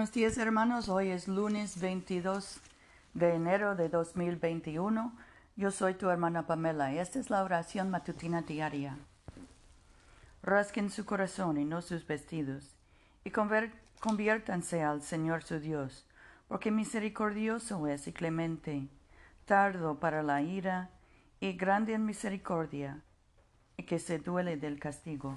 Buenos días hermanos, hoy es lunes 22 de enero de 2021. Yo soy tu hermana Pamela y esta es la oración matutina diaria. Rasquen su corazón y no sus vestidos, y conviértanse al Señor su Dios, porque misericordioso es y clemente, tardo para la ira y grande en misericordia, y que se duele del castigo.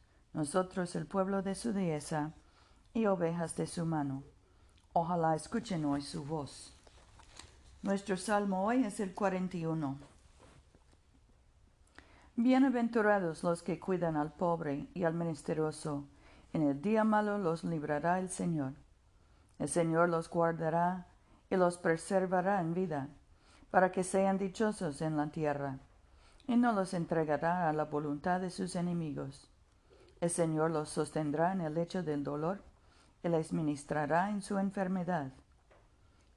nosotros el pueblo de su dehesa y ovejas de su mano. Ojalá escuchen hoy su voz. Nuestro salmo hoy es el 41. Bienaventurados los que cuidan al pobre y al menesteroso. En el día malo los librará el Señor. El Señor los guardará y los preservará en vida, para que sean dichosos en la tierra, y no los entregará a la voluntad de sus enemigos. El Señor los sostendrá en el lecho del dolor y les ministrará en su enfermedad.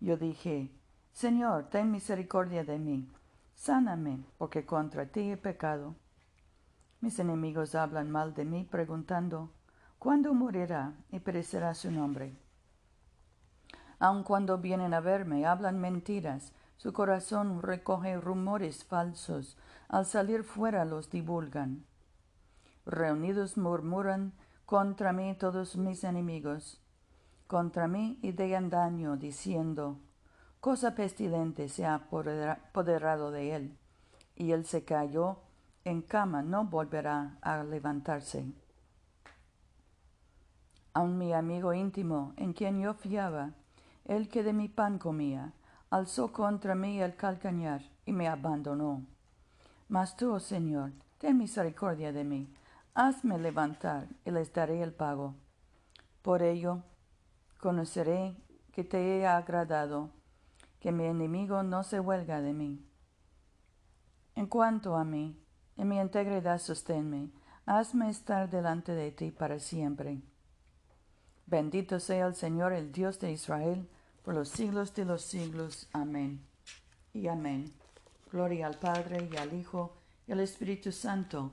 Yo dije, Señor, ten misericordia de mí, sáname, porque contra ti he pecado. Mis enemigos hablan mal de mí, preguntando, ¿cuándo morirá y perecerá su nombre? Aun cuando vienen a verme, hablan mentiras, su corazón recoge rumores falsos, al salir fuera los divulgan reunidos murmuran contra mí todos mis enemigos, contra mí y dean daño, diciendo, cosa pestilente se ha apoderado de él, y él se cayó en cama, no volverá a levantarse. Aun mi amigo íntimo, en quien yo fiaba, el que de mi pan comía, alzó contra mí el calcañar y me abandonó. Mas tú, oh Señor, ten misericordia de mí, hazme levantar y les daré el pago. Por ello, conoceré que te he agradado, que mi enemigo no se huelga de mí. En cuanto a mí, en mi integridad sosténme, hazme estar delante de ti para siempre. Bendito sea el Señor, el Dios de Israel, por los siglos de los siglos. Amén. Y amén. Gloria al Padre y al Hijo y al Espíritu Santo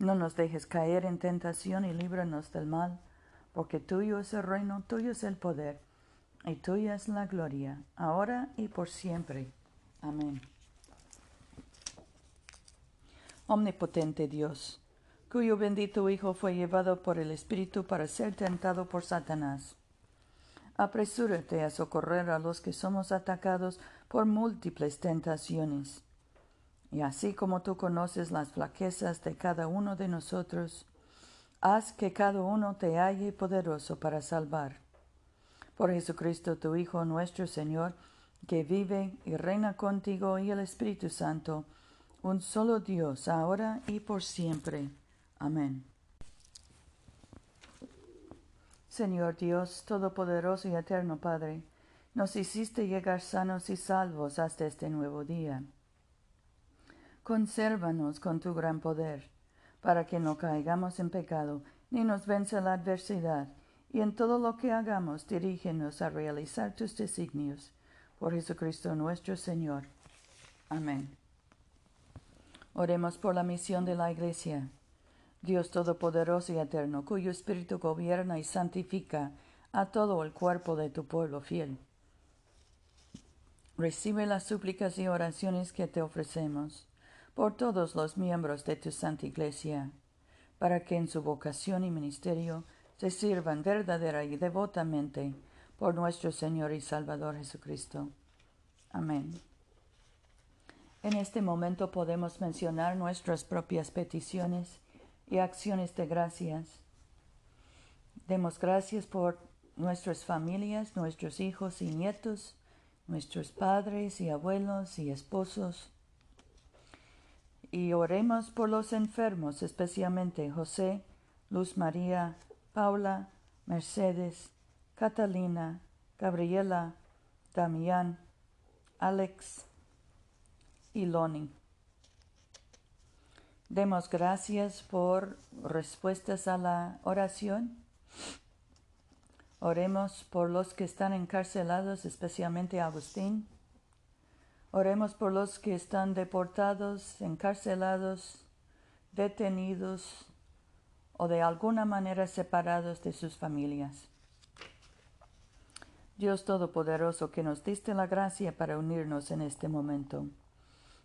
no nos dejes caer en tentación y líbranos del mal, porque tuyo es el reino, tuyo es el poder, y tuya es la gloria, ahora y por siempre. Amén. Omnipotente Dios, cuyo bendito Hijo fue llevado por el Espíritu para ser tentado por Satanás. Apresúrate a socorrer a los que somos atacados por múltiples tentaciones y así como tú conoces las flaquezas de cada uno de nosotros, haz que cada uno te halle poderoso para salvar. Por Jesucristo tu Hijo nuestro Señor, que vive y reina contigo y el Espíritu Santo, un solo Dios, ahora y por siempre. Amén. Señor Dios, Todopoderoso y Eterno Padre, nos hiciste llegar sanos y salvos hasta este nuevo día consérvanos con tu gran poder, para que no caigamos en pecado, ni nos vence la adversidad, y en todo lo que hagamos dirígenos a realizar tus designios. Por Jesucristo nuestro Señor. Amén. Oremos por la misión de la Iglesia. Dios Todopoderoso y Eterno, cuyo Espíritu gobierna y santifica a todo el cuerpo de tu pueblo fiel. Recibe las súplicas y oraciones que te ofrecemos por todos los miembros de tu Santa Iglesia, para que en su vocación y ministerio se sirvan verdadera y devotamente por nuestro Señor y Salvador Jesucristo. Amén. En este momento podemos mencionar nuestras propias peticiones y acciones de gracias. Demos gracias por nuestras familias, nuestros hijos y nietos, nuestros padres y abuelos y esposos. Y oremos por los enfermos, especialmente José, Luz María, Paula, Mercedes, Catalina, Gabriela, Damián, Alex y Loni. Demos gracias por respuestas a la oración. Oremos por los que están encarcelados, especialmente Agustín. Oremos por los que están deportados, encarcelados, detenidos o de alguna manera separados de sus familias. Dios Todopoderoso, que nos diste la gracia para unirnos en este momento,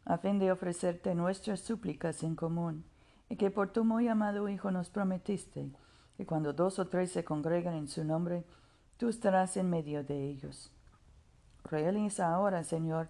a fin de ofrecerte nuestras súplicas en común, y que por tu muy amado Hijo nos prometiste que cuando dos o tres se congregan en su nombre, tú estarás en medio de ellos. Realiza ahora, Señor,